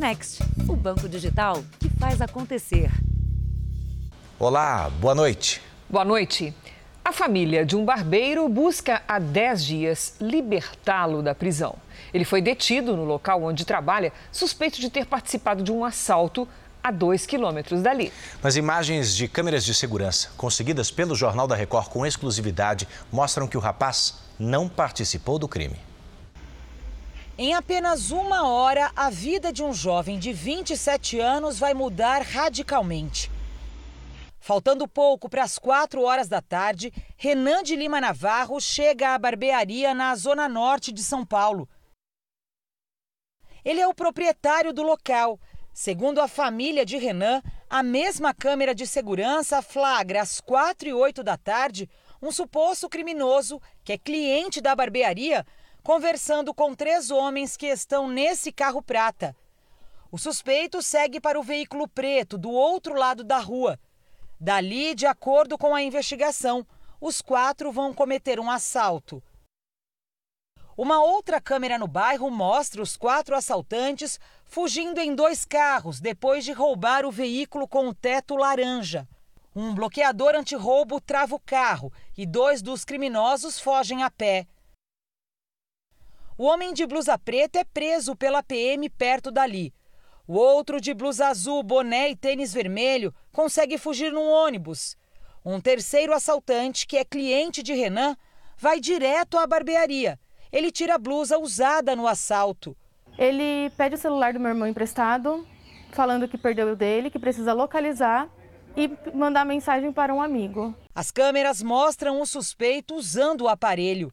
Next, o banco digital que faz acontecer. Olá, boa noite. Boa noite. A família de um barbeiro busca há 10 dias libertá-lo da prisão. Ele foi detido no local onde trabalha, suspeito de ter participado de um assalto a dois quilômetros dali. Mas imagens de câmeras de segurança conseguidas pelo Jornal da Record com exclusividade mostram que o rapaz não participou do crime. Em apenas uma hora, a vida de um jovem de 27 anos vai mudar radicalmente. Faltando pouco para as 4 horas da tarde, Renan de Lima Navarro chega à barbearia na zona norte de São Paulo. Ele é o proprietário do local. Segundo a família de Renan, a mesma câmera de segurança flagra às 4 e 8 da tarde um suposto criminoso, que é cliente da barbearia, conversando com três homens que estão nesse carro prata. O suspeito segue para o veículo preto do outro lado da rua. Dali, de acordo com a investigação, os quatro vão cometer um assalto. Uma outra câmera no bairro mostra os quatro assaltantes fugindo em dois carros depois de roubar o veículo com o teto laranja. Um bloqueador antirroubo trava o carro e dois dos criminosos fogem a pé. O homem de blusa preta é preso pela PM perto dali. O outro de blusa azul, boné e tênis vermelho consegue fugir num ônibus. Um terceiro assaltante, que é cliente de Renan, vai direto à barbearia. Ele tira a blusa usada no assalto. Ele pede o celular do meu irmão emprestado, falando que perdeu o dele, que precisa localizar e mandar mensagem para um amigo. As câmeras mostram o suspeito usando o aparelho.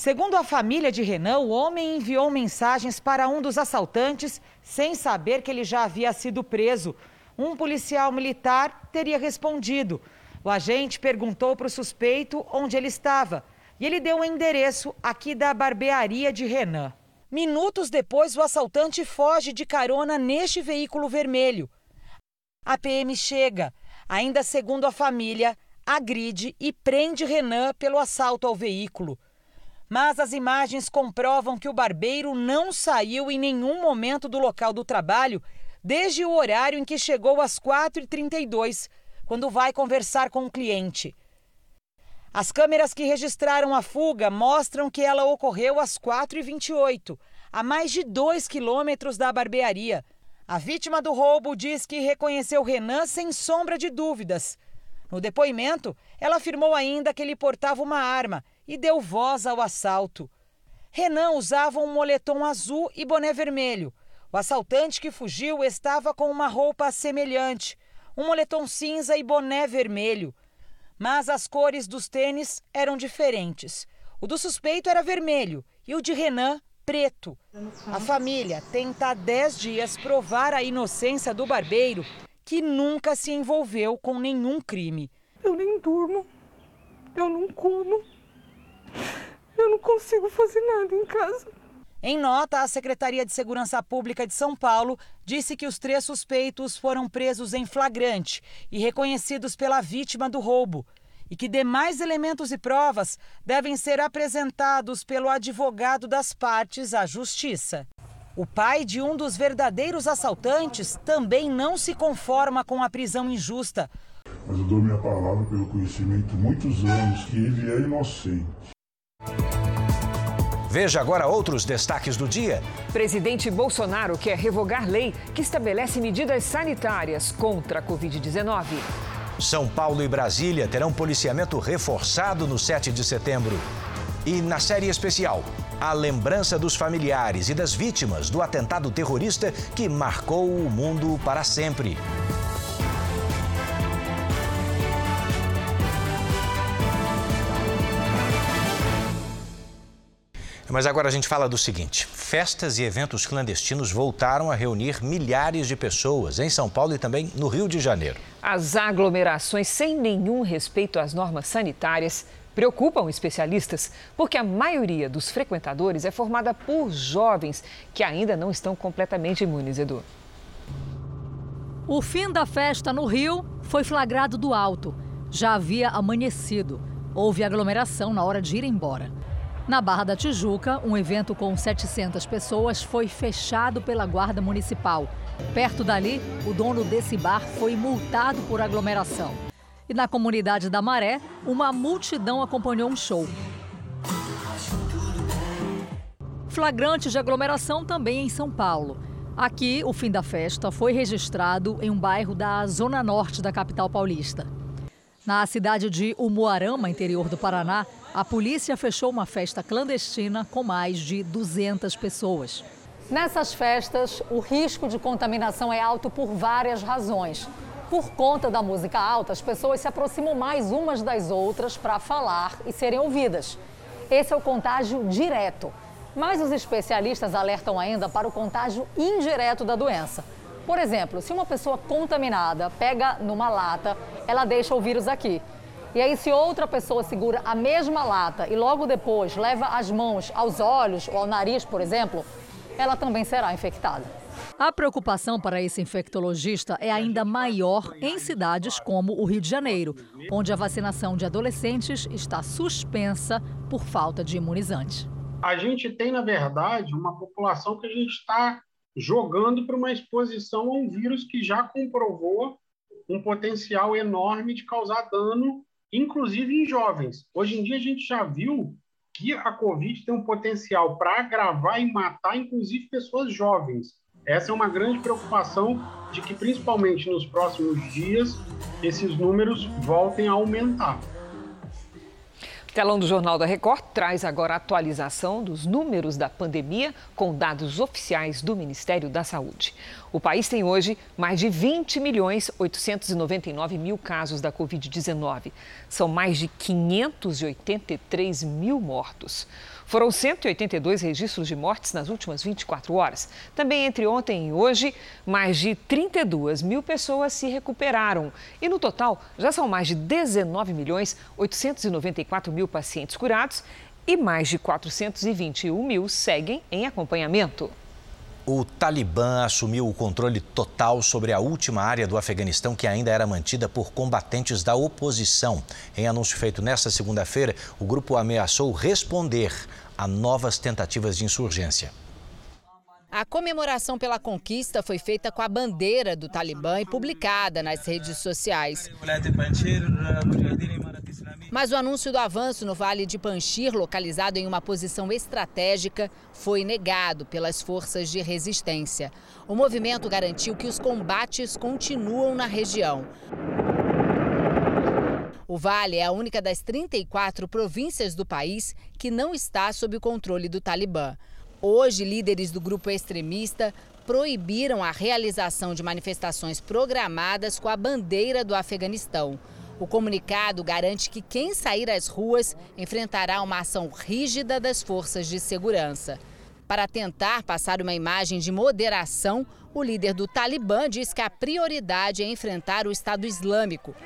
Segundo a família de Renan, o homem enviou mensagens para um dos assaltantes sem saber que ele já havia sido preso. Um policial militar teria respondido. O agente perguntou para o suspeito onde ele estava e ele deu o um endereço aqui da barbearia de Renan. Minutos depois, o assaltante foge de carona neste veículo vermelho. A PM chega, ainda segundo a família, agride e prende Renan pelo assalto ao veículo. Mas as imagens comprovam que o barbeiro não saiu em nenhum momento do local do trabalho desde o horário em que chegou às 4h32, quando vai conversar com o cliente. As câmeras que registraram a fuga mostram que ela ocorreu às 4h28, a mais de 2 quilômetros da barbearia. A vítima do roubo diz que reconheceu Renan sem sombra de dúvidas. No depoimento, ela afirmou ainda que ele portava uma arma e deu voz ao assalto. Renan usava um moletom azul e boné vermelho. O assaltante que fugiu estava com uma roupa semelhante, um moletom cinza e boné vermelho. Mas as cores dos tênis eram diferentes. O do suspeito era vermelho e o de Renan, preto. A família tenta há 10 dias provar a inocência do barbeiro, que nunca se envolveu com nenhum crime. Eu nem durmo, eu não como. Eu não consigo fazer nada em casa. Em nota, a Secretaria de Segurança Pública de São Paulo disse que os três suspeitos foram presos em flagrante e reconhecidos pela vítima do roubo e que demais elementos e provas devem ser apresentados pelo advogado das partes à Justiça. O pai de um dos verdadeiros assaltantes também não se conforma com a prisão injusta. Mas eu dou minha palavra pelo conhecimento muitos anos que ele é inocente. Veja agora outros destaques do dia. Presidente Bolsonaro quer revogar lei que estabelece medidas sanitárias contra a Covid-19. São Paulo e Brasília terão policiamento reforçado no 7 de setembro. E na série especial, a lembrança dos familiares e das vítimas do atentado terrorista que marcou o mundo para sempre. Mas agora a gente fala do seguinte: festas e eventos clandestinos voltaram a reunir milhares de pessoas em São Paulo e também no Rio de Janeiro. As aglomerações sem nenhum respeito às normas sanitárias preocupam especialistas, porque a maioria dos frequentadores é formada por jovens que ainda não estão completamente imunes, Edu. O fim da festa no Rio foi flagrado do alto. Já havia amanhecido. Houve aglomeração na hora de ir embora. Na Barra da Tijuca, um evento com 700 pessoas foi fechado pela Guarda Municipal. Perto dali, o dono desse bar foi multado por aglomeração. E na comunidade da Maré, uma multidão acompanhou um show. Flagrante de aglomeração também em São Paulo. Aqui, o fim da festa foi registrado em um bairro da zona norte da capital paulista. Na cidade de Umuarama, interior do Paraná, a polícia fechou uma festa clandestina com mais de 200 pessoas. Nessas festas, o risco de contaminação é alto por várias razões. Por conta da música alta, as pessoas se aproximam mais umas das outras para falar e serem ouvidas. Esse é o contágio direto. Mas os especialistas alertam ainda para o contágio indireto da doença. Por exemplo, se uma pessoa contaminada pega numa lata, ela deixa o vírus aqui. E aí, se outra pessoa segura a mesma lata e logo depois leva as mãos aos olhos ou ao nariz, por exemplo, ela também será infectada. A preocupação para esse infectologista é ainda maior em cidades como o Rio de Janeiro, onde a vacinação de adolescentes está suspensa por falta de imunizante. A gente tem, na verdade, uma população que a gente está jogando para uma exposição a um vírus que já comprovou um potencial enorme de causar dano, inclusive em jovens. Hoje em dia a gente já viu que a Covid tem um potencial para agravar e matar, inclusive, pessoas jovens. Essa é uma grande preocupação de que, principalmente nos próximos dias, esses números voltem a aumentar. Telão do Jornal da Record traz agora a atualização dos números da pandemia com dados oficiais do Ministério da Saúde. O país tem hoje mais de 20 milhões 899 mil casos da Covid-19. São mais de 583 mil mortos. Foram 182 registros de mortes nas últimas 24 horas. Também entre ontem e hoje, mais de 32 mil pessoas se recuperaram. E no total, já são mais de 19 milhões 894 mil pacientes curados e mais de 421 mil seguem em acompanhamento. O Talibã assumiu o controle total sobre a última área do Afeganistão que ainda era mantida por combatentes da oposição. Em anúncio feito nesta segunda-feira, o grupo ameaçou responder a novas tentativas de insurgência. A comemoração pela conquista foi feita com a bandeira do Talibã e publicada nas redes sociais. Mas o anúncio do avanço no Vale de Panchir, localizado em uma posição estratégica, foi negado pelas forças de resistência. O movimento garantiu que os combates continuam na região. O Vale é a única das 34 províncias do país que não está sob o controle do Talibã. Hoje, líderes do grupo extremista proibiram a realização de manifestações programadas com a bandeira do Afeganistão. O comunicado garante que quem sair às ruas enfrentará uma ação rígida das forças de segurança. Para tentar passar uma imagem de moderação, o líder do Talibã diz que a prioridade é enfrentar o Estado Islâmico.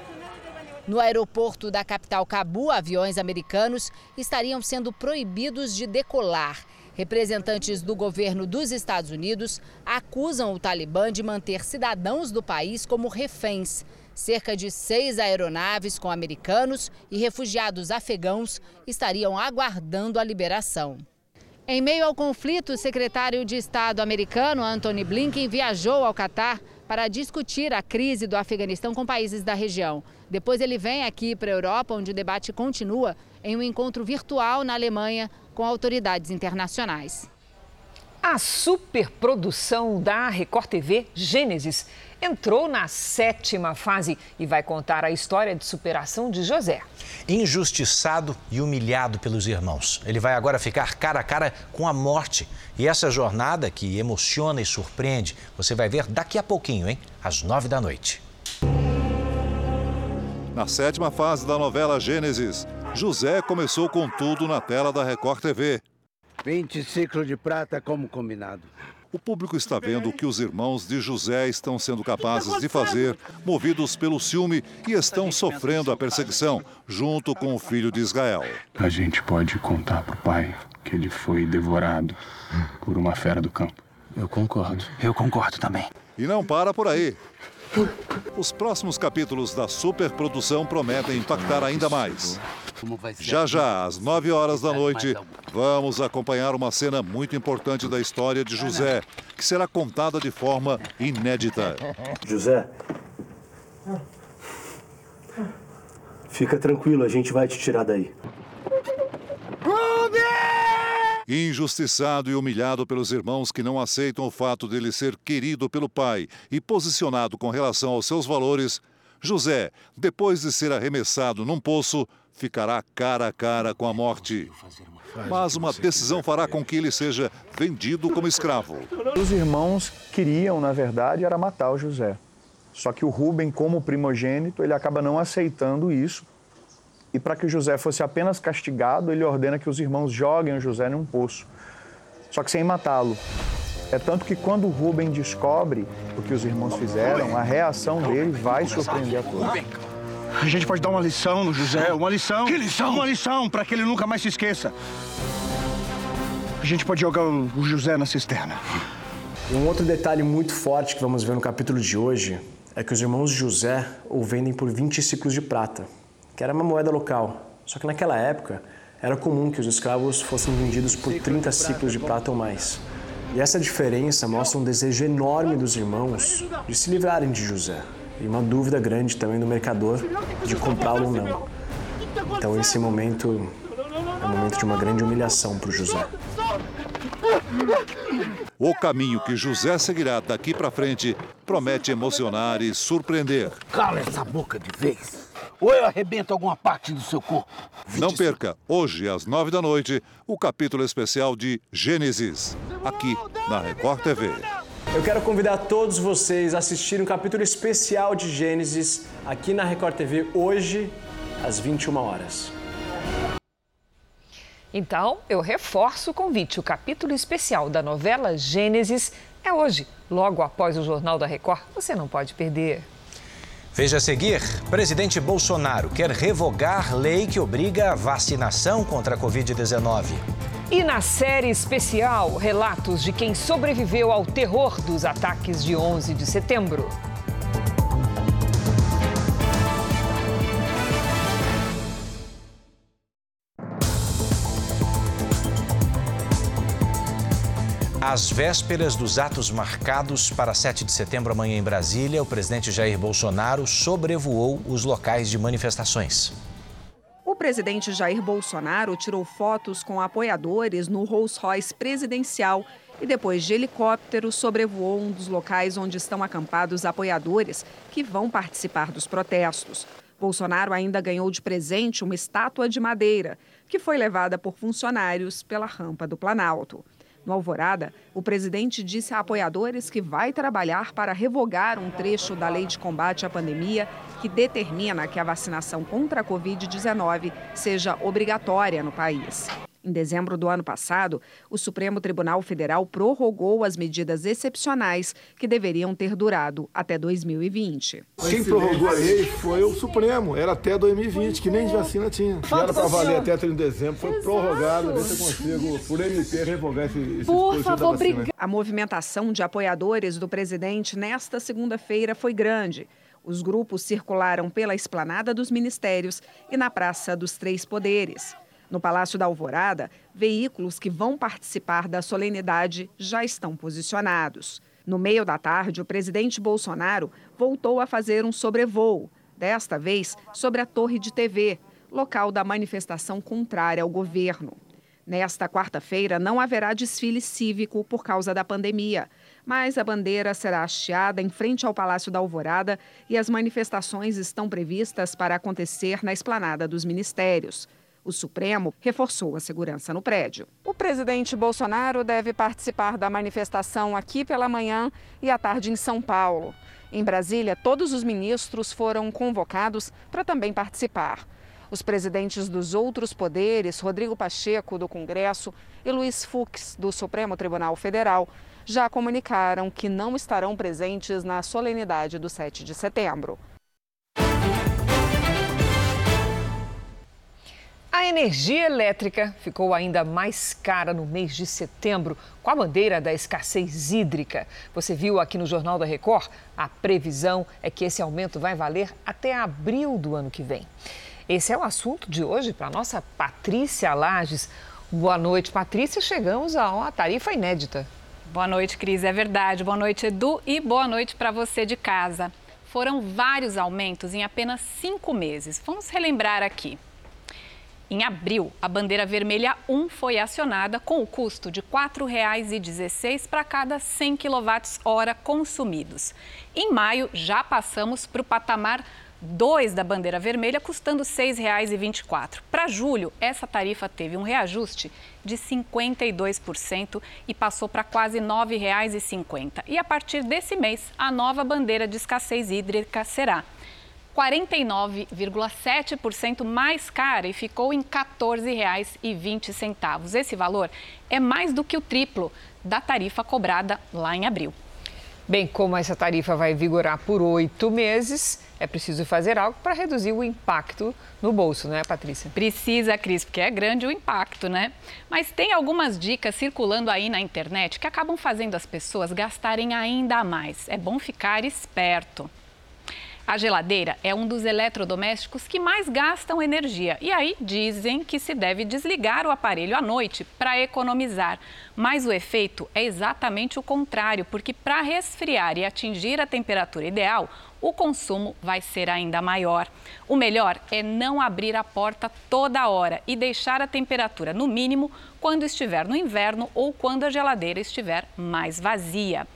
No aeroporto da capital Cabu, aviões americanos estariam sendo proibidos de decolar. Representantes do governo dos Estados Unidos acusam o Talibã de manter cidadãos do país como reféns. Cerca de seis aeronaves com americanos e refugiados afegãos estariam aguardando a liberação. Em meio ao conflito, o secretário de Estado americano Anthony Blinken viajou ao Catar para discutir a crise do Afeganistão com países da região. Depois ele vem aqui para a Europa, onde o debate continua, em um encontro virtual na Alemanha com autoridades internacionais. A superprodução da Record TV Gênesis entrou na sétima fase e vai contar a história de superação de José. Injustiçado e humilhado pelos irmãos, ele vai agora ficar cara a cara com a morte. E essa jornada que emociona e surpreende, você vai ver daqui a pouquinho, hein? Às nove da noite. Na sétima fase da novela Gênesis, José começou com tudo na tela da Record TV. 20 ciclos de prata como combinado. O público está vendo o que os irmãos de José estão sendo capazes de fazer, movidos pelo ciúme e estão sofrendo a perseguição, junto com o filho de Israel. A gente pode contar para o pai que ele foi devorado por uma fera do campo. Eu concordo. Eu concordo também. E não para por aí. Os próximos capítulos da superprodução prometem impactar ainda mais. Já já, às 9 horas da noite, vamos acompanhar uma cena muito importante da história de José, que será contada de forma inédita. José, fica tranquilo, a gente vai te tirar daí. Injustiçado e humilhado pelos irmãos que não aceitam o fato dele ser querido pelo pai e posicionado com relação aos seus valores, José, depois de ser arremessado num poço, ficará cara a cara com a morte. Mas uma decisão fará com que ele seja vendido como escravo. Os irmãos queriam, na verdade, era matar o José. Só que o Rubem, como primogênito, ele acaba não aceitando isso. E para que o José fosse apenas castigado, ele ordena que os irmãos joguem o José num poço, só que sem matá-lo. É tanto que quando o Rubem descobre o que os irmãos fizeram, a reação dele vai surpreender a todos. A gente pode dar uma lição no José, uma lição. Que lição? Uma lição para que ele nunca mais se esqueça. A gente pode jogar o José na cisterna. E um outro detalhe muito forte que vamos ver no capítulo de hoje é que os irmãos José o vendem por 20 ciclos de prata, que era uma moeda local. Só que naquela época era comum que os escravos fossem vendidos por 30 ciclos de prata ou mais. E essa diferença mostra um desejo enorme dos irmãos de se livrarem de José. E uma dúvida grande também do mercador de comprá-lo ou não. Então esse momento é um momento de uma grande humilhação para o José. O caminho que José seguirá daqui para frente promete emocionar e surpreender. Cala essa boca de vez. Ou eu arrebento alguma parte do seu corpo. Não perca, hoje às nove da noite, o capítulo especial de Gênesis, aqui na Record TV. Eu quero convidar todos vocês a assistirem um capítulo especial de Gênesis aqui na Record TV hoje, às 21 horas. Então, eu reforço o convite. O capítulo especial da novela Gênesis é hoje, logo após o Jornal da Record. Você não pode perder. Veja a seguir: presidente Bolsonaro quer revogar lei que obriga a vacinação contra a Covid-19. E na série especial, relatos de quem sobreviveu ao terror dos ataques de 11 de setembro. Às vésperas dos atos marcados para 7 de setembro amanhã em Brasília, o presidente Jair Bolsonaro sobrevoou os locais de manifestações. O presidente Jair Bolsonaro tirou fotos com apoiadores no Rolls Royce presidencial e depois de helicóptero sobrevoou um dos locais onde estão acampados apoiadores que vão participar dos protestos. Bolsonaro ainda ganhou de presente uma estátua de madeira que foi levada por funcionários pela rampa do Planalto. No Alvorada, o presidente disse a apoiadores que vai trabalhar para revogar um trecho da lei de combate à pandemia que determina que a vacinação contra a Covid-19 seja obrigatória no país. Em dezembro do ano passado, o Supremo Tribunal Federal prorrogou as medidas excepcionais que deveriam ter durado até 2020. Quem prorrogou a lei foi o Supremo, era até 2020, que nem de vacina tinha. Que era para valer até 30 de dezembro, foi prorrogado. Ver se eu consigo, por MP, revogar esse, esse Por favor, obrigada. A movimentação de apoiadores do presidente nesta segunda-feira foi grande. Os grupos circularam pela esplanada dos ministérios e na Praça dos Três Poderes. No Palácio da Alvorada, veículos que vão participar da solenidade já estão posicionados. No meio da tarde, o presidente Bolsonaro voltou a fazer um sobrevoo, desta vez sobre a Torre de TV, local da manifestação contrária ao governo. Nesta quarta-feira, não haverá desfile cívico por causa da pandemia, mas a bandeira será hasteada em frente ao Palácio da Alvorada e as manifestações estão previstas para acontecer na esplanada dos ministérios. O Supremo reforçou a segurança no prédio. O presidente Bolsonaro deve participar da manifestação aqui pela manhã e à tarde em São Paulo. Em Brasília, todos os ministros foram convocados para também participar. Os presidentes dos outros poderes, Rodrigo Pacheco, do Congresso, e Luiz Fux, do Supremo Tribunal Federal, já comunicaram que não estarão presentes na solenidade do 7 de setembro. A energia elétrica ficou ainda mais cara no mês de setembro, com a bandeira da escassez hídrica. Você viu aqui no Jornal da Record? A previsão é que esse aumento vai valer até abril do ano que vem. Esse é o assunto de hoje para a nossa Patrícia Lages. Boa noite, Patrícia. Chegamos a uma tarifa inédita. Boa noite, Cris. É verdade. Boa noite, Edu. E boa noite para você de casa. Foram vários aumentos em apenas cinco meses. Vamos relembrar aqui. Em abril, a bandeira vermelha 1 foi acionada com o custo de R$ 4,16 para cada 100 kWh consumidos. Em maio, já passamos para o patamar 2 da bandeira vermelha, custando R$ 6,24. Para julho, essa tarifa teve um reajuste de 52% e passou para quase R$ 9,50. E a partir desse mês, a nova bandeira de escassez hídrica será 49,7% mais cara e ficou em R$ 14,20. Esse valor é mais do que o triplo da tarifa cobrada lá em abril. Bem, como essa tarifa vai vigorar por oito meses, é preciso fazer algo para reduzir o impacto no bolso, não é, Patrícia? Precisa, Cris, porque é grande o impacto, né? Mas tem algumas dicas circulando aí na internet que acabam fazendo as pessoas gastarem ainda mais. É bom ficar esperto. A geladeira é um dos eletrodomésticos que mais gastam energia. E aí dizem que se deve desligar o aparelho à noite para economizar. Mas o efeito é exatamente o contrário, porque para resfriar e atingir a temperatura ideal, o consumo vai ser ainda maior. O melhor é não abrir a porta toda hora e deixar a temperatura no mínimo quando estiver no inverno ou quando a geladeira estiver mais vazia.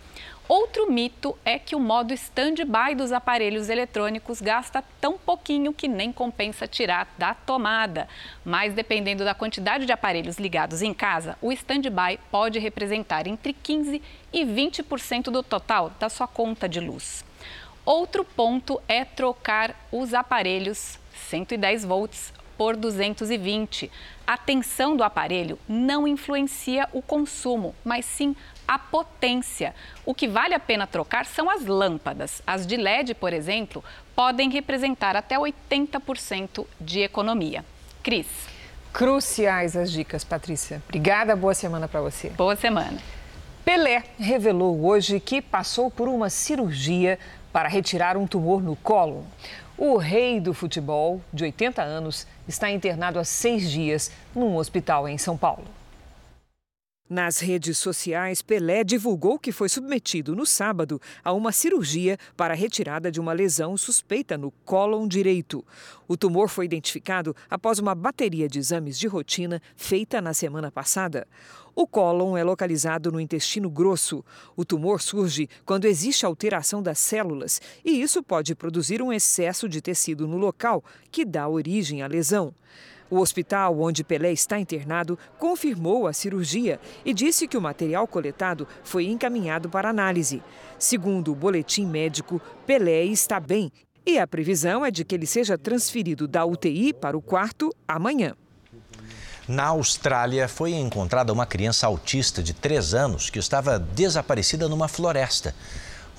Outro mito é que o modo stand-by dos aparelhos eletrônicos gasta tão pouquinho que nem compensa tirar da tomada. Mas dependendo da quantidade de aparelhos ligados em casa, o stand-by pode representar entre 15 e 20% do total da sua conta de luz. Outro ponto é trocar os aparelhos 110 volts por 220. A tensão do aparelho não influencia o consumo, mas sim a potência. O que vale a pena trocar são as lâmpadas. As de LED, por exemplo, podem representar até 80% de economia. Cris. Cruciais as dicas, Patrícia. Obrigada, boa semana para você. Boa semana. Pelé revelou hoje que passou por uma cirurgia para retirar um tumor no colo. O rei do futebol, de 80 anos, está internado há seis dias num hospital em São Paulo. Nas redes sociais, Pelé divulgou que foi submetido no sábado a uma cirurgia para retirada de uma lesão suspeita no cólon direito. O tumor foi identificado após uma bateria de exames de rotina feita na semana passada. O cólon é localizado no intestino grosso. O tumor surge quando existe alteração das células e isso pode produzir um excesso de tecido no local, que dá origem à lesão. O hospital onde Pelé está internado confirmou a cirurgia e disse que o material coletado foi encaminhado para análise. Segundo o boletim médico, Pelé está bem e a previsão é de que ele seja transferido da UTI para o quarto amanhã. Na Austrália, foi encontrada uma criança autista de 3 anos que estava desaparecida numa floresta.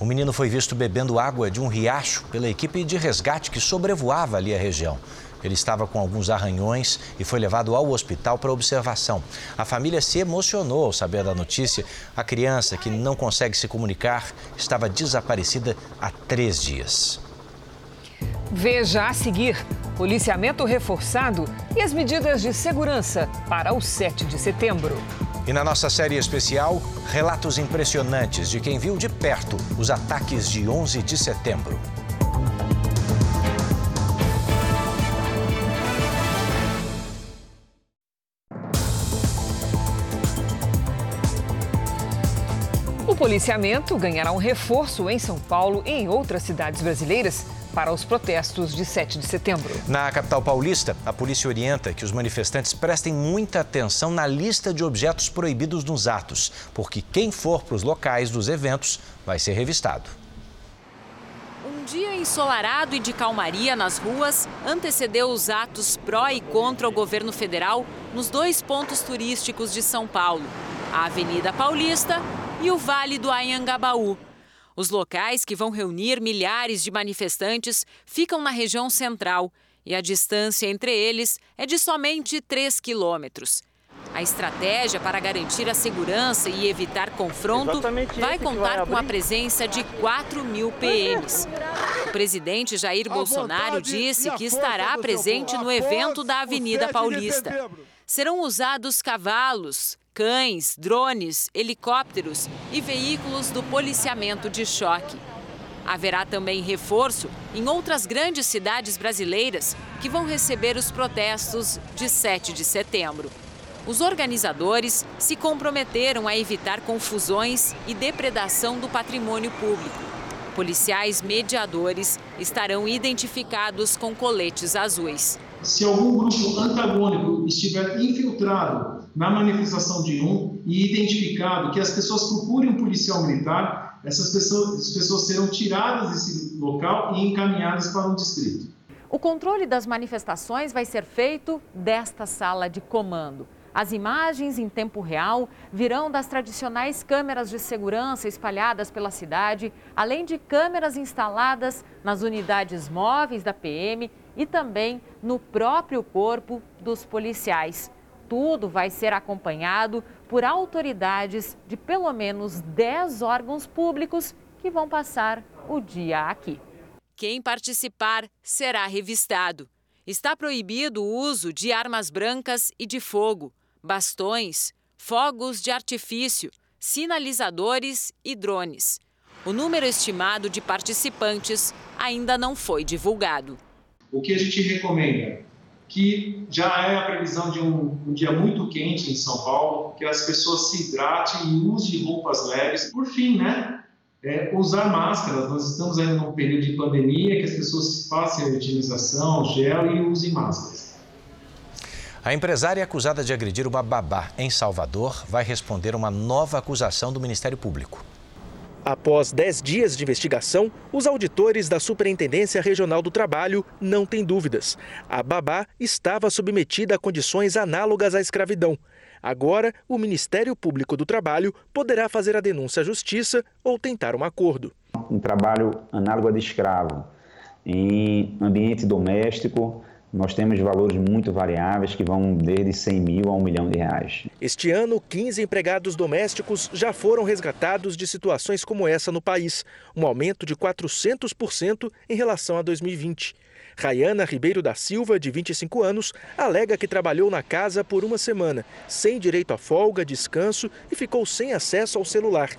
O menino foi visto bebendo água de um riacho pela equipe de resgate que sobrevoava ali a região. Ele estava com alguns arranhões e foi levado ao hospital para observação. A família se emocionou ao saber da notícia. A criança, que não consegue se comunicar, estava desaparecida há três dias. Veja a seguir: policiamento reforçado e as medidas de segurança para o 7 de setembro. E na nossa série especial, relatos impressionantes de quem viu de perto os ataques de 11 de setembro. Policiamento ganhará um reforço em São Paulo e em outras cidades brasileiras para os protestos de 7 de setembro. Na capital paulista, a polícia orienta que os manifestantes prestem muita atenção na lista de objetos proibidos nos atos, porque quem for para os locais dos eventos vai ser revistado. Um dia ensolarado e de calmaria nas ruas antecedeu os atos pró e contra o governo federal nos dois pontos turísticos de São Paulo, a Avenida Paulista e o Vale do Anhangabaú. Os locais que vão reunir milhares de manifestantes ficam na região central e a distância entre eles é de somente 3 quilômetros. A estratégia para garantir a segurança e evitar confronto vai contar vai com a presença de 4 mil PMs. O presidente Jair Bolsonaro disse que estará presente no evento da Avenida Paulista. Serão usados cavalos, cães, drones, helicópteros e veículos do policiamento de choque. Haverá também reforço em outras grandes cidades brasileiras que vão receber os protestos de 7 de setembro. Os organizadores se comprometeram a evitar confusões e depredação do patrimônio público. Policiais mediadores estarão identificados com coletes azuis. Se algum grupo antagônico estiver infiltrado na manifestação de um e identificado que as pessoas procurem um policial militar, essas pessoas, as pessoas serão tiradas desse local e encaminhadas para um distrito. O controle das manifestações vai ser feito desta sala de comando. As imagens em tempo real virão das tradicionais câmeras de segurança espalhadas pela cidade, além de câmeras instaladas nas unidades móveis da PM e também no próprio corpo dos policiais. Tudo vai ser acompanhado por autoridades de pelo menos 10 órgãos públicos que vão passar o dia aqui. Quem participar será revistado. Está proibido o uso de armas brancas e de fogo bastões, fogos de artifício, sinalizadores e drones. O número estimado de participantes ainda não foi divulgado. O que a gente recomenda? Que já é a previsão de um, um dia muito quente em São Paulo, que as pessoas se hidratem e usem roupas leves. Por fim, né? É, usar máscaras. Nós estamos ainda num período de pandemia que as pessoas façam a utilização, gel e usem máscaras. A empresária acusada de agredir uma babá em Salvador vai responder uma nova acusação do Ministério Público. Após 10 dias de investigação, os auditores da Superintendência Regional do Trabalho não têm dúvidas. A babá estava submetida a condições análogas à escravidão. Agora, o Ministério Público do Trabalho poderá fazer a denúncia à Justiça ou tentar um acordo. Um trabalho análogo a de escravo, em ambiente doméstico, nós temos valores muito variáveis que vão desde 100 mil a 1 milhão de reais. Este ano, 15 empregados domésticos já foram resgatados de situações como essa no país, um aumento de 400% em relação a 2020. Rayana Ribeiro da Silva, de 25 anos, alega que trabalhou na casa por uma semana, sem direito a folga, descanso e ficou sem acesso ao celular.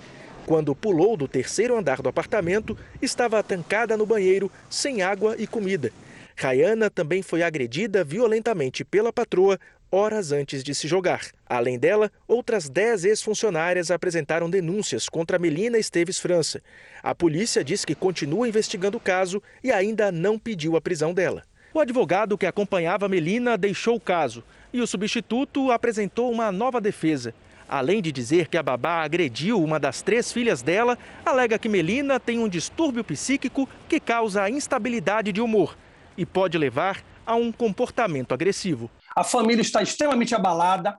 Quando pulou do terceiro andar do apartamento, estava atancada no banheiro, sem água e comida. Rayana também foi agredida violentamente pela patroa horas antes de se jogar. Além dela, outras 10 ex-funcionárias apresentaram denúncias contra Melina Esteves França. A polícia diz que continua investigando o caso e ainda não pediu a prisão dela. O advogado que acompanhava Melina deixou o caso e o substituto apresentou uma nova defesa. Além de dizer que a babá agrediu uma das três filhas dela, alega que Melina tem um distúrbio psíquico que causa instabilidade de humor e pode levar a um comportamento agressivo. A família está extremamente abalada,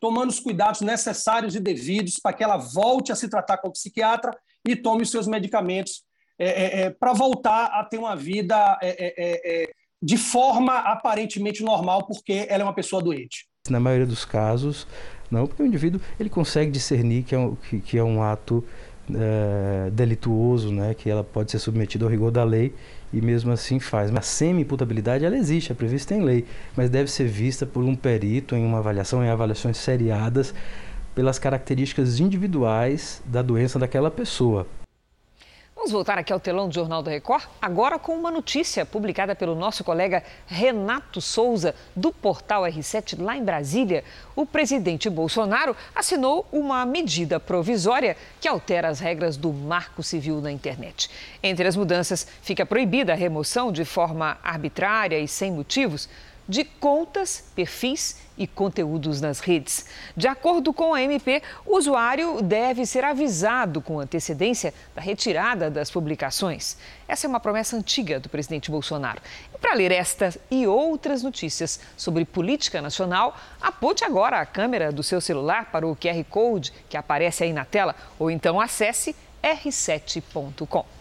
tomando os cuidados necessários e devidos para que ela volte a se tratar com o psiquiatra e tome os seus medicamentos é, é, é, para voltar a ter uma vida é, é, é, de forma aparentemente normal, porque ela é uma pessoa doente. Na maioria dos casos, não, porque o indivíduo ele consegue discernir que é um, que, que é um ato delituoso, né, que ela pode ser submetida ao rigor da lei e mesmo assim faz. Mas a semi-imputabilidade ela existe, é prevista em lei, mas deve ser vista por um perito em uma avaliação, em avaliações seriadas, pelas características individuais da doença daquela pessoa. Vamos voltar aqui ao telão do Jornal da Record, agora com uma notícia publicada pelo nosso colega Renato Souza, do portal R7 lá em Brasília. O presidente Bolsonaro assinou uma medida provisória que altera as regras do Marco Civil na internet. Entre as mudanças, fica proibida a remoção de forma arbitrária e sem motivos de contas, perfis e conteúdos nas redes. De acordo com a MP, o usuário deve ser avisado com antecedência da retirada das publicações. Essa é uma promessa antiga do presidente Bolsonaro. E para ler estas e outras notícias sobre política nacional, aponte agora a câmera do seu celular para o QR Code que aparece aí na tela ou então acesse r7.com.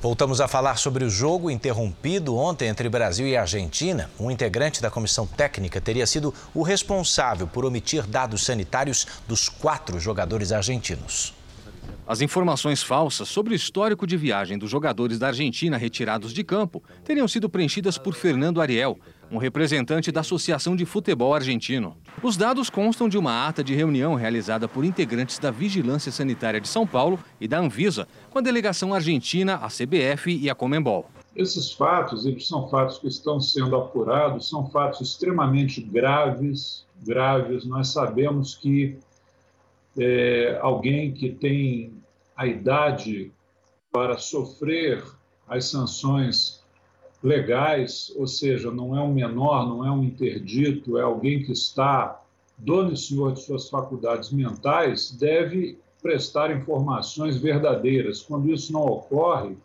Voltamos a falar sobre o jogo interrompido ontem entre Brasil e Argentina. Um integrante da comissão técnica teria sido o responsável por omitir dados sanitários dos quatro jogadores argentinos. As informações falsas sobre o histórico de viagem dos jogadores da Argentina retirados de campo teriam sido preenchidas por Fernando Ariel, um representante da Associação de Futebol Argentino. Os dados constam de uma ata de reunião realizada por integrantes da Vigilância Sanitária de São Paulo e da Anvisa com a delegação argentina, a CBF e a Comembol. Esses fatos, eles são fatos que estão sendo apurados, são fatos extremamente graves, graves. Nós sabemos que é, alguém que tem a idade para sofrer as sanções legais, ou seja, não é um menor, não é um interdito, é alguém que está dono e senhor de suas faculdades mentais, deve prestar informações verdadeiras. Quando isso não ocorre,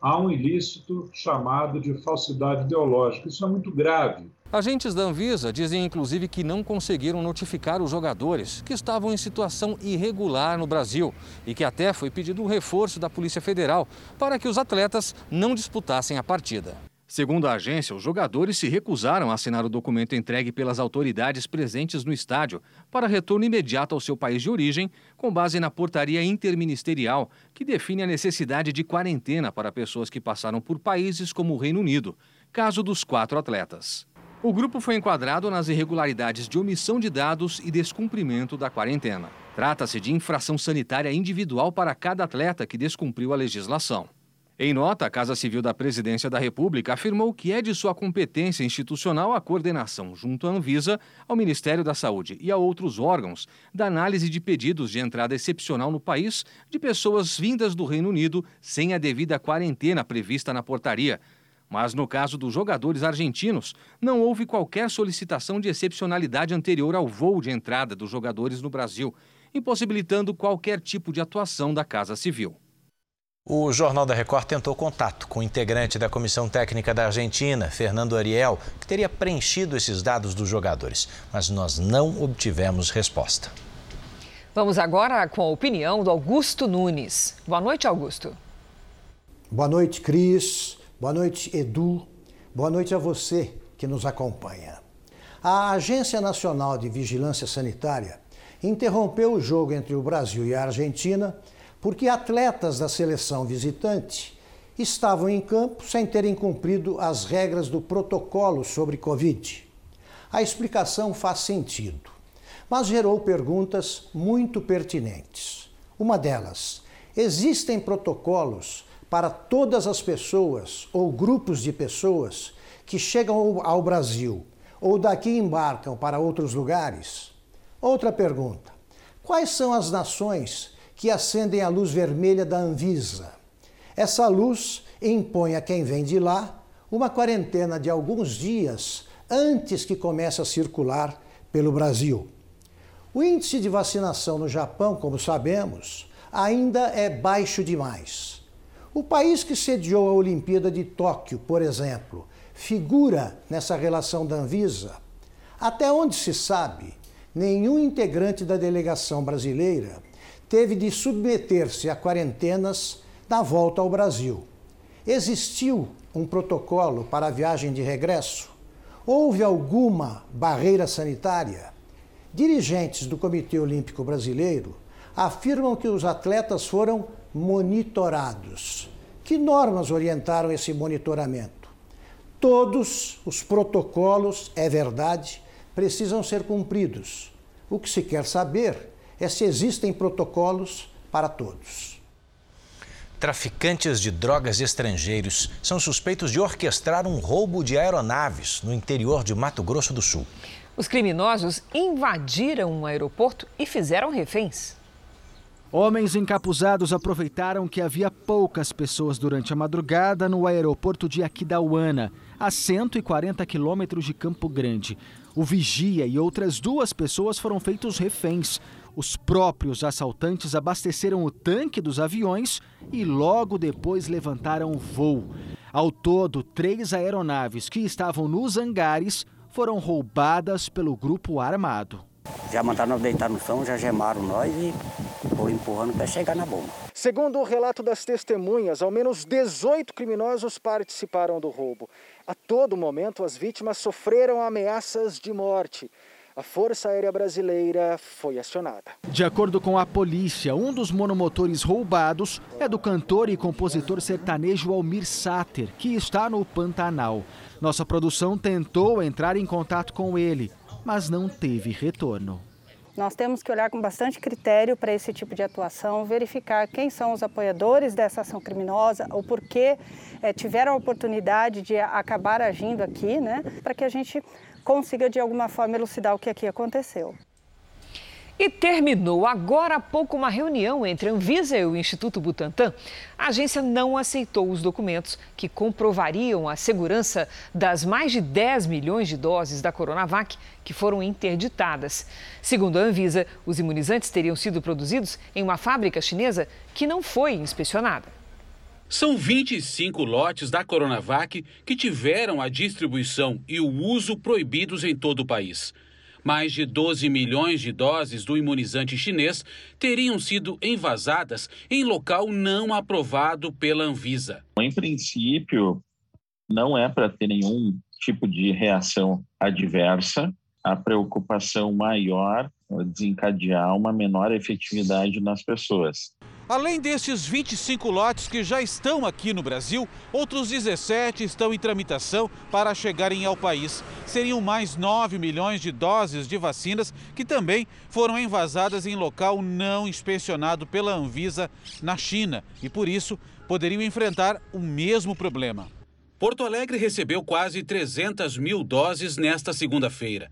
há um ilícito chamado de falsidade ideológica. Isso é muito grave. Agentes da Anvisa dizem inclusive que não conseguiram notificar os jogadores que estavam em situação irregular no Brasil e que até foi pedido um reforço da Polícia Federal para que os atletas não disputassem a partida. Segundo a agência, os jogadores se recusaram a assinar o documento entregue pelas autoridades presentes no estádio para retorno imediato ao seu país de origem, com base na portaria interministerial que define a necessidade de quarentena para pessoas que passaram por países como o Reino Unido, caso dos quatro atletas. O grupo foi enquadrado nas irregularidades de omissão de dados e descumprimento da quarentena. Trata-se de infração sanitária individual para cada atleta que descumpriu a legislação. Em nota, a Casa Civil da Presidência da República afirmou que é de sua competência institucional a coordenação, junto à Anvisa, ao Ministério da Saúde e a outros órgãos, da análise de pedidos de entrada excepcional no país de pessoas vindas do Reino Unido sem a devida quarentena prevista na portaria, mas no caso dos jogadores argentinos, não houve qualquer solicitação de excepcionalidade anterior ao voo de entrada dos jogadores no Brasil, impossibilitando qualquer tipo de atuação da Casa Civil. O Jornal da Record tentou contato com o integrante da Comissão Técnica da Argentina, Fernando Ariel, que teria preenchido esses dados dos jogadores, mas nós não obtivemos resposta. Vamos agora com a opinião do Augusto Nunes. Boa noite, Augusto. Boa noite, Cris. Boa noite, Edu. Boa noite a você que nos acompanha. A Agência Nacional de Vigilância Sanitária interrompeu o jogo entre o Brasil e a Argentina porque atletas da seleção visitante estavam em campo sem terem cumprido as regras do protocolo sobre Covid. A explicação faz sentido, mas gerou perguntas muito pertinentes. Uma delas: existem protocolos para todas as pessoas ou grupos de pessoas que chegam ao Brasil ou daqui embarcam para outros lugares? Outra pergunta: quais são as nações que acendem a luz vermelha da Anvisa? Essa luz impõe a quem vem de lá uma quarentena de alguns dias antes que comece a circular pelo Brasil. O índice de vacinação no Japão, como sabemos, ainda é baixo demais. O país que sediou a Olimpíada de Tóquio, por exemplo, figura nessa relação da Anvisa? Até onde se sabe, nenhum integrante da delegação brasileira teve de submeter-se a quarentenas na volta ao Brasil. Existiu um protocolo para a viagem de regresso? Houve alguma barreira sanitária? Dirigentes do Comitê Olímpico Brasileiro afirmam que os atletas foram monitorados. Que normas orientaram esse monitoramento? Todos os protocolos, é verdade, precisam ser cumpridos. O que se quer saber é se existem protocolos para todos. Traficantes de drogas estrangeiros são suspeitos de orquestrar um roubo de aeronaves no interior de Mato Grosso do Sul. Os criminosos invadiram um aeroporto e fizeram reféns. Homens encapuzados aproveitaram que havia poucas pessoas durante a madrugada no aeroporto de Aquidauana, a 140 quilômetros de Campo Grande. O vigia e outras duas pessoas foram feitos reféns. Os próprios assaltantes abasteceram o tanque dos aviões e logo depois levantaram o voo. Ao todo, três aeronaves que estavam nos hangares foram roubadas pelo grupo armado. Já mandaram nós deitar no chão, já gemaram nós e foram empurrando para chegar na bomba. Segundo o relato das testemunhas, ao menos 18 criminosos participaram do roubo. A todo momento, as vítimas sofreram ameaças de morte. A Força Aérea Brasileira foi acionada. De acordo com a polícia, um dos monomotores roubados é do cantor e compositor sertanejo Almir Sater, que está no Pantanal. Nossa produção tentou entrar em contato com ele, mas não teve retorno. Nós temos que olhar com bastante critério para esse tipo de atuação, verificar quem são os apoiadores dessa ação criminosa, o porquê é, tiveram a oportunidade de acabar agindo aqui, né, para que a gente consiga de alguma forma elucidar o que aqui aconteceu. E terminou agora há pouco uma reunião entre a Anvisa e o Instituto Butantan. A agência não aceitou os documentos que comprovariam a segurança das mais de 10 milhões de doses da Coronavac que foram interditadas. Segundo a Anvisa, os imunizantes teriam sido produzidos em uma fábrica chinesa que não foi inspecionada. São 25 lotes da Coronavac que tiveram a distribuição e o uso proibidos em todo o país mais de 12 milhões de doses do imunizante chinês teriam sido envasadas em local não aprovado pela Anvisa. Em princípio, não é para ter nenhum tipo de reação adversa. A preocupação maior é desencadear uma menor efetividade nas pessoas. Além desses 25 lotes que já estão aqui no Brasil, outros 17 estão em tramitação para chegarem ao país. Seriam mais 9 milhões de doses de vacinas que também foram envasadas em local não inspecionado pela Anvisa na China e, por isso, poderiam enfrentar o mesmo problema. Porto Alegre recebeu quase 300 mil doses nesta segunda-feira.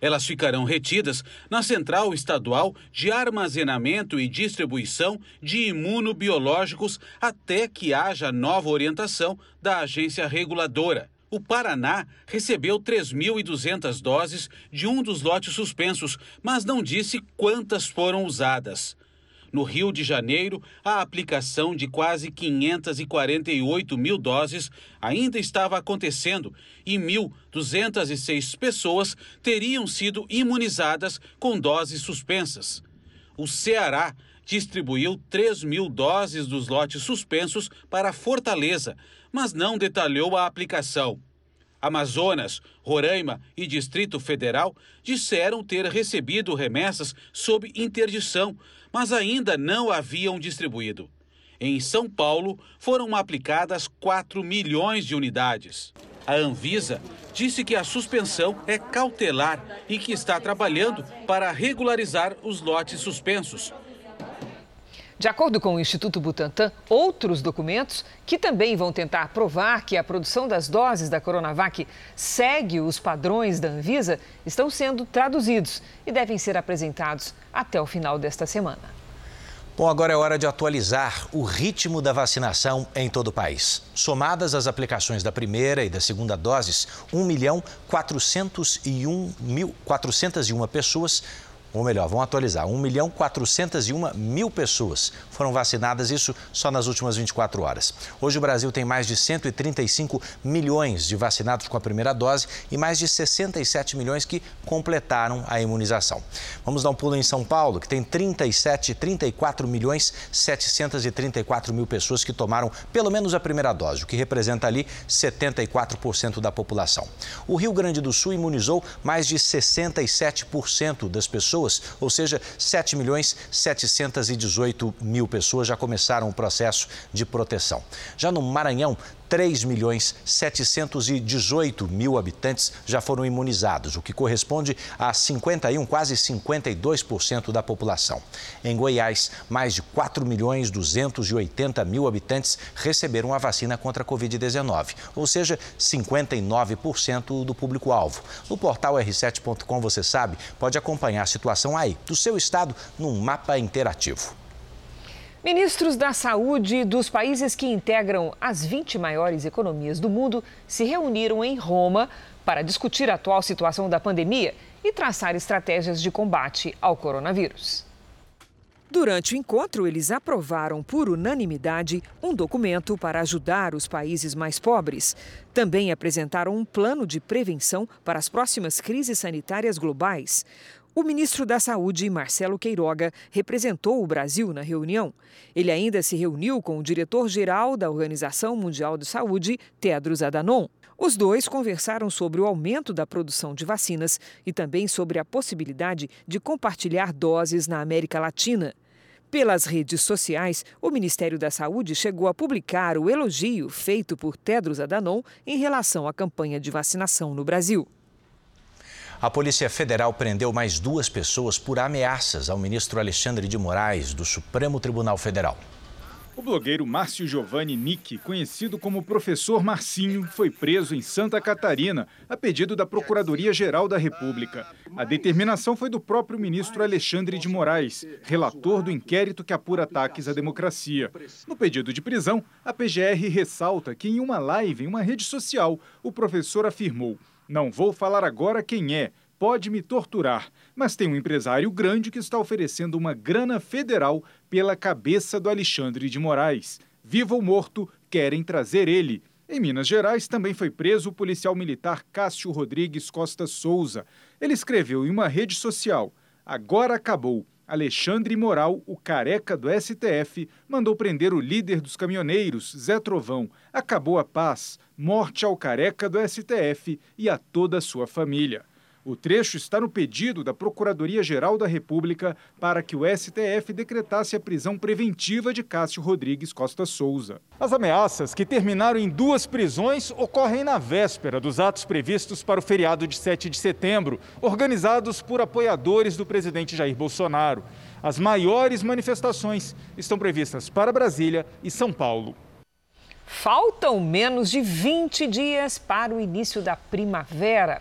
Elas ficarão retidas na Central Estadual de Armazenamento e Distribuição de Imunobiológicos até que haja nova orientação da agência reguladora. O Paraná recebeu 3.200 doses de um dos lotes suspensos, mas não disse quantas foram usadas. No Rio de Janeiro, a aplicação de quase 548 mil doses ainda estava acontecendo e 1.206 pessoas teriam sido imunizadas com doses suspensas. O Ceará distribuiu 3 mil doses dos lotes suspensos para Fortaleza, mas não detalhou a aplicação. Amazonas, Roraima e Distrito Federal disseram ter recebido remessas sob interdição, mas ainda não haviam distribuído. Em São Paulo, foram aplicadas 4 milhões de unidades. A Anvisa disse que a suspensão é cautelar e que está trabalhando para regularizar os lotes suspensos. De acordo com o Instituto Butantan, outros documentos que também vão tentar provar que a produção das doses da Coronavac segue os padrões da Anvisa estão sendo traduzidos e devem ser apresentados até o final desta semana. Bom, agora é hora de atualizar o ritmo da vacinação em todo o país. Somadas as aplicações da primeira e da segunda doses, 1 milhão 401 mil, 401 pessoas ou melhor, vão atualizar, 1 milhão 401 mil pessoas foram vacinadas, isso só nas últimas 24 horas. Hoje o Brasil tem mais de 135 milhões de vacinados com a primeira dose e mais de 67 milhões que completaram a imunização. Vamos dar um pulo em São Paulo, que tem 37, 34 milhões 734 mil pessoas que tomaram pelo menos a primeira dose, o que representa ali 74% da população. O Rio Grande do Sul imunizou mais de 67% das pessoas pessoas, ou seja, 7 milhões 718 mil pessoas já começaram o processo de proteção. Já no Maranhão, 3 milhões 718 mil habitantes já foram imunizados, o que corresponde a 51, quase 52% da população. Em Goiás, mais de 4 milhões 280 mil habitantes receberam a vacina contra a Covid-19, ou seja, 59% do público-alvo. No portal r7.com, você sabe, pode acompanhar a situação aí do seu estado num mapa interativo. Ministros da saúde dos países que integram as 20 maiores economias do mundo se reuniram em Roma para discutir a atual situação da pandemia e traçar estratégias de combate ao coronavírus. Durante o encontro, eles aprovaram por unanimidade um documento para ajudar os países mais pobres. Também apresentaram um plano de prevenção para as próximas crises sanitárias globais. O ministro da Saúde, Marcelo Queiroga, representou o Brasil na reunião. Ele ainda se reuniu com o diretor-geral da Organização Mundial de Saúde, Tedros Adhanom. Os dois conversaram sobre o aumento da produção de vacinas e também sobre a possibilidade de compartilhar doses na América Latina. Pelas redes sociais, o Ministério da Saúde chegou a publicar o elogio feito por Tedros Adhanom em relação à campanha de vacinação no Brasil. A Polícia Federal prendeu mais duas pessoas por ameaças ao ministro Alexandre de Moraes, do Supremo Tribunal Federal. O blogueiro Márcio Giovanni Nick, conhecido como Professor Marcinho, foi preso em Santa Catarina a pedido da Procuradoria-Geral da República. A determinação foi do próprio ministro Alexandre de Moraes, relator do inquérito que apura ataques à democracia. No pedido de prisão, a PGR ressalta que em uma live em uma rede social, o professor afirmou: Não vou falar agora quem é, pode me torturar, mas tem um empresário grande que está oferecendo uma grana federal pela cabeça do Alexandre de Moraes. Vivo ou morto, querem trazer ele. Em Minas Gerais também foi preso o policial militar Cássio Rodrigues Costa Souza. Ele escreveu em uma rede social: Agora acabou. Alexandre Moral, o careca do STF, mandou prender o líder dos caminhoneiros, Zé Trovão. Acabou a paz. Morte ao careca do STF e a toda a sua família. O trecho está no pedido da Procuradoria-Geral da República para que o STF decretasse a prisão preventiva de Cássio Rodrigues Costa Souza. As ameaças, que terminaram em duas prisões, ocorrem na véspera dos atos previstos para o feriado de 7 de setembro, organizados por apoiadores do presidente Jair Bolsonaro. As maiores manifestações estão previstas para Brasília e São Paulo. Faltam menos de 20 dias para o início da primavera.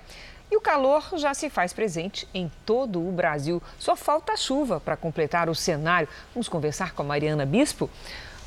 E o calor já se faz presente em todo o Brasil. Só falta chuva para completar o cenário. Vamos conversar com a Mariana Bispo.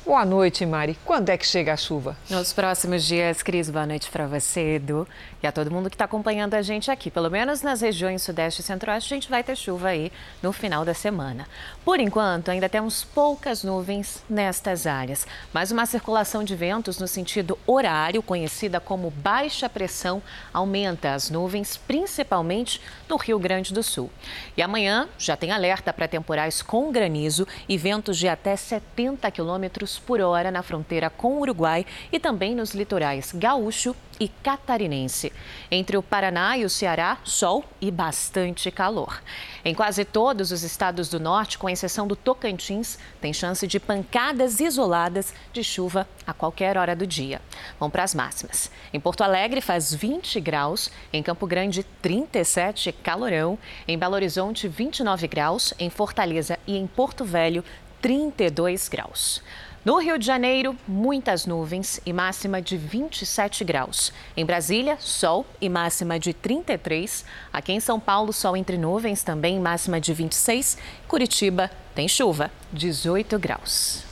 Boa noite, Mari. Quando é que chega a chuva? Nos próximos dias, Cris, boa noite para você, Edu, e a todo mundo que está acompanhando a gente aqui. Pelo menos nas regiões Sudeste e Centro-Oeste, a gente vai ter chuva aí no final da semana. Por enquanto, ainda temos poucas nuvens nestas áreas, mas uma circulação de ventos no sentido horário, conhecida como baixa pressão, aumenta as nuvens, principalmente no Rio Grande do Sul. E amanhã já tem alerta para temporais com granizo e ventos de até 70 quilômetros por hora na fronteira com o Uruguai e também nos litorais gaúcho e catarinense. Entre o Paraná e o Ceará, sol e bastante calor. Em quase todos os estados do norte, com exceção do Tocantins, tem chance de pancadas isoladas de chuva a qualquer hora do dia. Vamos para as máximas. Em Porto Alegre faz 20 graus, em Campo Grande 37, calorão, em Belo Horizonte 29 graus, em Fortaleza e em Porto Velho 32 graus. No Rio de Janeiro, muitas nuvens e máxima de 27 graus. Em Brasília, sol e máxima de 33. Aqui em São Paulo, sol entre nuvens, também máxima de 26. Curitiba tem chuva, 18 graus.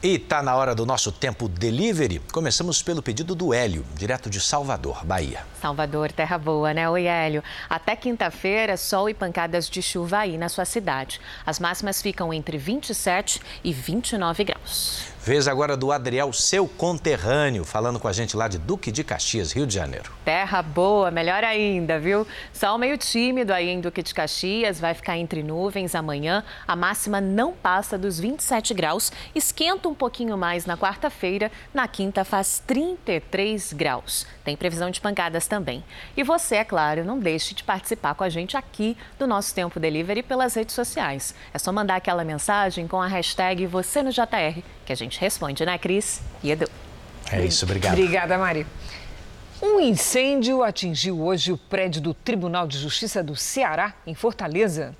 E tá na hora do nosso tempo delivery. Começamos pelo pedido do Hélio, direto de Salvador, Bahia. Salvador, terra boa, né? Oi, Hélio. Até quinta-feira, sol e pancadas de chuva aí na sua cidade. As máximas ficam entre 27 e 29 graus. Vez agora do Adriel, seu conterrâneo, falando com a gente lá de Duque de Caxias, Rio de Janeiro. Terra boa, melhor ainda, viu? Sol meio tímido aí em Duque de Caxias, vai ficar entre nuvens amanhã. A máxima não passa dos 27 graus, esquenta um pouquinho mais na quarta-feira. Na quinta faz 33 graus. Tem previsão de pancadas também. E você, é claro, não deixe de participar com a gente aqui do nosso Tempo Delivery pelas redes sociais. É só mandar aquela mensagem com a hashtag você no JR, que a gente responde, né, Cris e Edu? É isso, obrigado. Obrigada, Mari. Um incêndio atingiu hoje o prédio do Tribunal de Justiça do Ceará, em Fortaleza.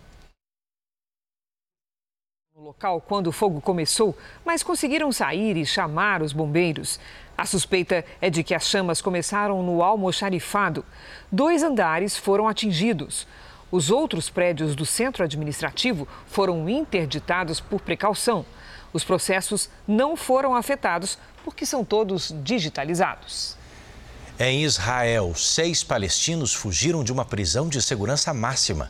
No local quando o fogo começou, mas conseguiram sair e chamar os bombeiros. A suspeita é de que as chamas começaram no almoxarifado. Dois andares foram atingidos. Os outros prédios do centro administrativo foram interditados por precaução. Os processos não foram afetados porque são todos digitalizados. Em Israel, seis palestinos fugiram de uma prisão de segurança máxima.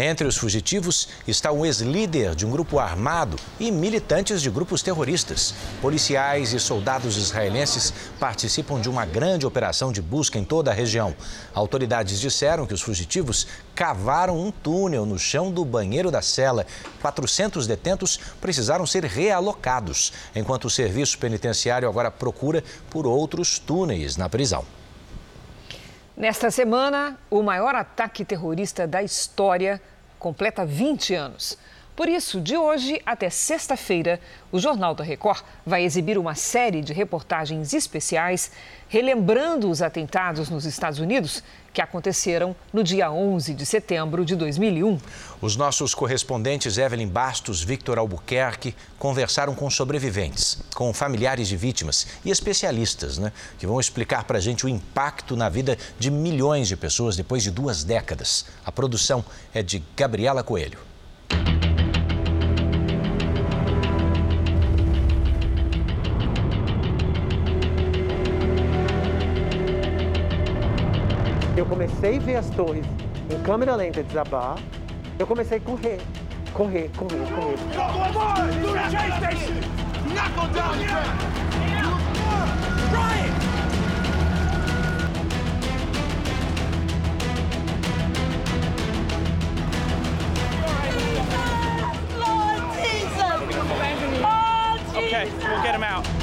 Entre os fugitivos está um ex-líder de um grupo armado e militantes de grupos terroristas. Policiais e soldados israelenses participam de uma grande operação de busca em toda a região. Autoridades disseram que os fugitivos cavaram um túnel no chão do banheiro da cela. 400 detentos precisaram ser realocados, enquanto o serviço penitenciário agora procura por outros túneis na prisão. Nesta semana, o maior ataque terrorista da história completa 20 anos. Por isso, de hoje até sexta-feira, o Jornal da Record vai exibir uma série de reportagens especiais relembrando os atentados nos Estados Unidos que aconteceram no dia 11 de setembro de 2001. Os nossos correspondentes Evelyn Bastos, Victor Albuquerque conversaram com sobreviventes, com familiares de vítimas e especialistas, né, que vão explicar para a gente o impacto na vida de milhões de pessoas depois de duas décadas. A produção é de Gabriela Coelho. Comecei a ver as torres em câmera lenta desabar. Eu comecei a correr, correr, correr, correr. Okay, we'll get him out.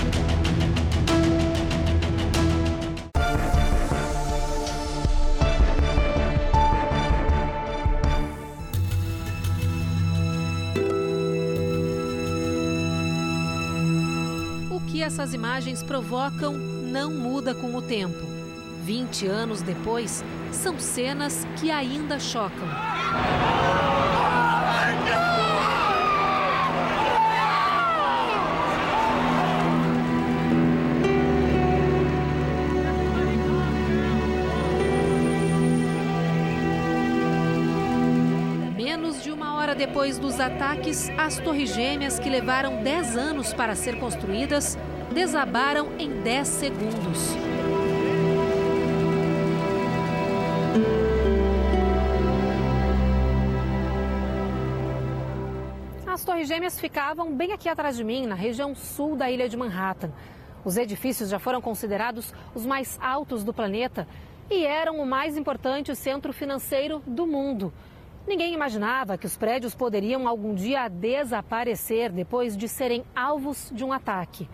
Essas imagens provocam não muda com o tempo. 20 anos depois, são cenas que ainda chocam. Menos de uma hora depois dos ataques, as torres gêmeas, que levaram 10 anos para ser construídas, desabaram em 10 segundos. As torres gêmeas ficavam bem aqui atrás de mim, na região sul da ilha de Manhattan. Os edifícios já foram considerados os mais altos do planeta e eram o mais importante centro financeiro do mundo. Ninguém imaginava que os prédios poderiam algum dia desaparecer depois de serem alvos de um ataque.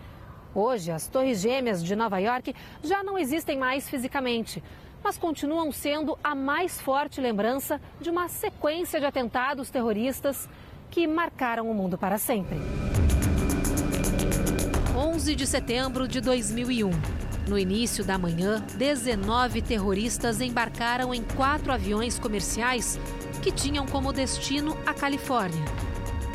Hoje, as Torres Gêmeas de Nova York já não existem mais fisicamente, mas continuam sendo a mais forte lembrança de uma sequência de atentados terroristas que marcaram o mundo para sempre. 11 de setembro de 2001. No início da manhã, 19 terroristas embarcaram em quatro aviões comerciais que tinham como destino a Califórnia.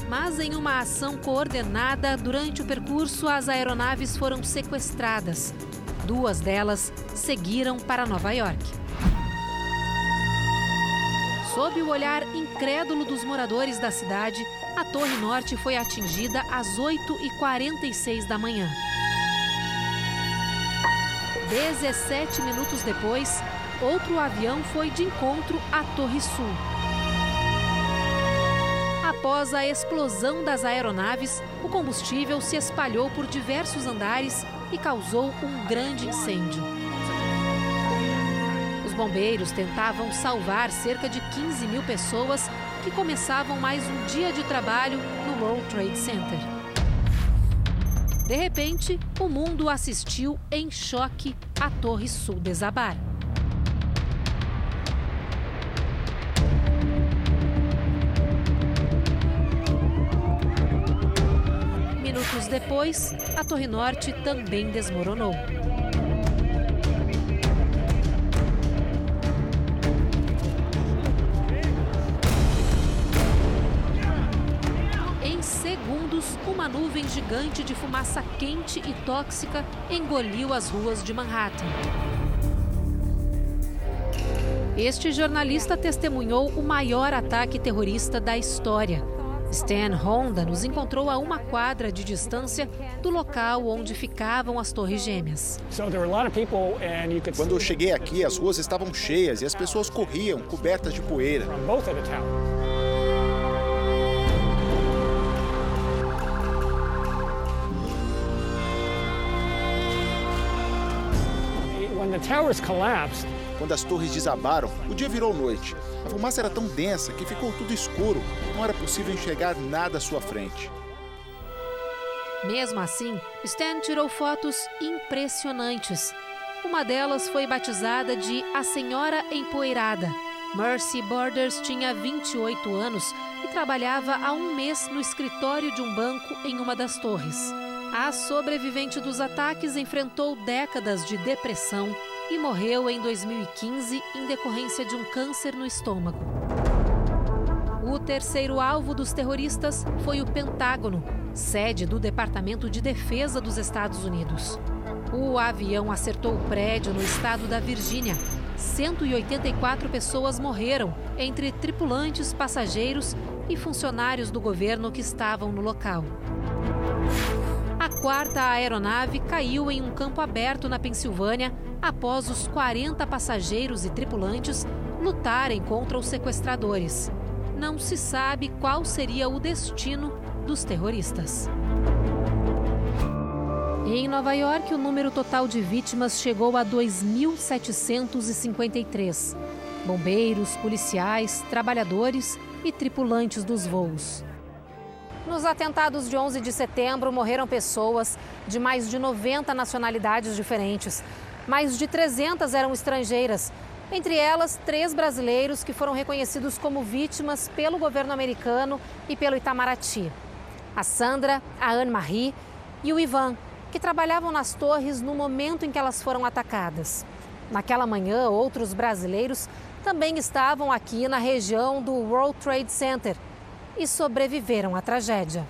Mas em uma ação coordenada, durante o percurso, as aeronaves foram sequestradas. Duas delas seguiram para Nova York. Sob o olhar incrédulo dos moradores da cidade, a Torre Norte foi atingida às 8h46 da manhã. 17 minutos depois, outro avião foi de encontro à Torre Sul. Após a explosão das aeronaves, o combustível se espalhou por diversos andares e causou um grande incêndio. Os bombeiros tentavam salvar cerca de 15 mil pessoas que começavam mais um dia de trabalho no World Trade Center. De repente, o mundo assistiu em choque à Torre Sul desabar. Depois, a Torre Norte também desmoronou. Em segundos, uma nuvem gigante de fumaça quente e tóxica engoliu as ruas de Manhattan. Este jornalista testemunhou o maior ataque terrorista da história. Stan Honda nos encontrou a uma quadra de distância do local onde ficavam as Torres Gêmeas. Quando eu cheguei aqui, as ruas estavam cheias e as pessoas corriam, cobertas de poeira. When the towers collapsed, quando as torres desabaram, o dia virou noite. A fumaça era tão densa que ficou tudo escuro. Não era possível enxergar nada à sua frente. Mesmo assim, Stan tirou fotos impressionantes. Uma delas foi batizada de A Senhora Empoeirada. Mercy Borders tinha 28 anos e trabalhava há um mês no escritório de um banco em uma das torres. A sobrevivente dos ataques enfrentou décadas de depressão e morreu em 2015 em decorrência de um câncer no estômago. O terceiro alvo dos terroristas foi o Pentágono, sede do Departamento de Defesa dos Estados Unidos. O avião acertou o prédio no estado da Virgínia. 184 pessoas morreram, entre tripulantes, passageiros e funcionários do governo que estavam no local. Quarta aeronave caiu em um campo aberto na Pensilvânia após os 40 passageiros e tripulantes lutarem contra os sequestradores. Não se sabe qual seria o destino dos terroristas. Em Nova York, o número total de vítimas chegou a 2.753. Bombeiros, policiais, trabalhadores e tripulantes dos voos. Nos atentados de 11 de setembro, morreram pessoas de mais de 90 nacionalidades diferentes. Mais de 300 eram estrangeiras, entre elas três brasileiros que foram reconhecidos como vítimas pelo governo americano e pelo Itamaraty. A Sandra, a Anne-Marie e o Ivan, que trabalhavam nas torres no momento em que elas foram atacadas. Naquela manhã, outros brasileiros também estavam aqui na região do World Trade Center e sobreviveram à tragédia.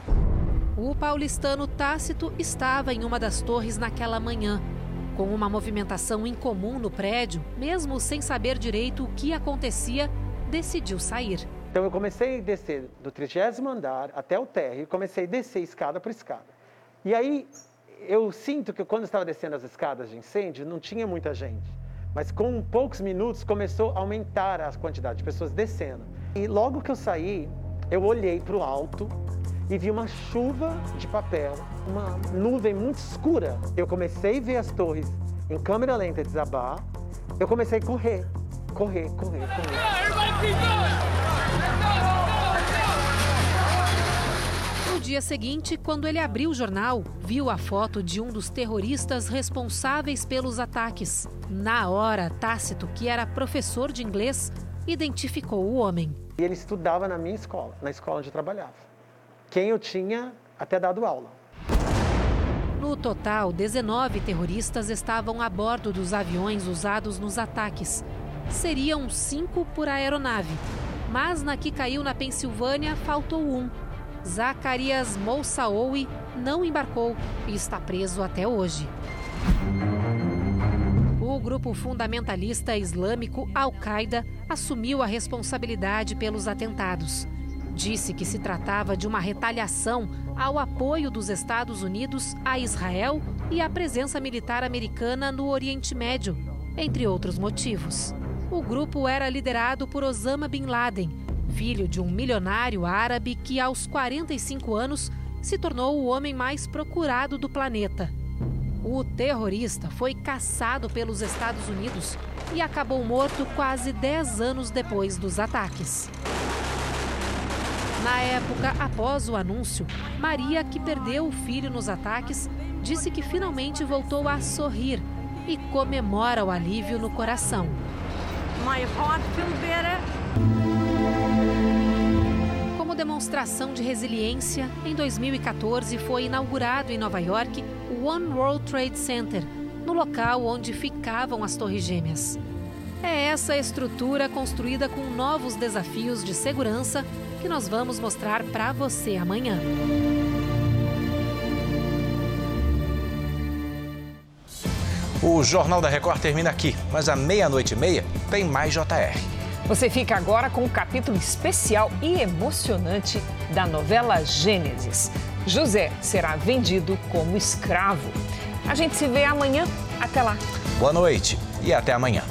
O paulistano Tácito estava em uma das torres naquela manhã. Com uma movimentação incomum no prédio, mesmo sem saber direito o que acontecia, decidiu sair. Então eu comecei a descer do 30 andar até o térreo e comecei a descer escada por escada. E aí eu sinto que quando eu estava descendo as escadas de incêndio, não tinha muita gente. Mas com poucos minutos começou a aumentar a quantidade de pessoas descendo. E logo que eu saí, eu olhei para o alto e vi uma chuva de papel, uma nuvem muito escura. Eu comecei a ver as torres em câmera lenta desabar. Eu comecei a correr, correr, correr, correr. No dia seguinte, quando ele abriu o jornal, viu a foto de um dos terroristas responsáveis pelos ataques. Na hora, Tácito, que era professor de inglês, identificou o homem. E ele estudava na minha escola, na escola onde eu trabalhava. Quem eu tinha até dado aula. No total, 19 terroristas estavam a bordo dos aviões usados nos ataques. Seriam cinco por aeronave. Mas na que caiu na Pensilvânia, faltou um. Zacarias Moussaoui não embarcou e está preso até hoje. O grupo fundamentalista islâmico Al-Qaeda assumiu a responsabilidade pelos atentados. Disse que se tratava de uma retaliação ao apoio dos Estados Unidos a Israel e à presença militar americana no Oriente Médio, entre outros motivos. O grupo era liderado por Osama Bin Laden, filho de um milionário árabe que, aos 45 anos, se tornou o homem mais procurado do planeta. O terrorista foi caçado pelos Estados Unidos e acabou morto quase 10 anos depois dos ataques. Na época, após o anúncio, Maria, que perdeu o filho nos ataques, disse que finalmente voltou a sorrir e comemora o alívio no coração. Como demonstração de resiliência, em 2014 foi inaugurado em Nova York o One World Trade Center, no local onde ficavam as Torres Gêmeas. É essa estrutura construída com novos desafios de segurança que nós vamos mostrar para você amanhã. O Jornal da Record termina aqui, mas à meia-noite e meia tem mais JR. Você fica agora com um capítulo especial e emocionante da novela Gênesis. José será vendido como escravo. A gente se vê amanhã. Até lá. Boa noite e até amanhã.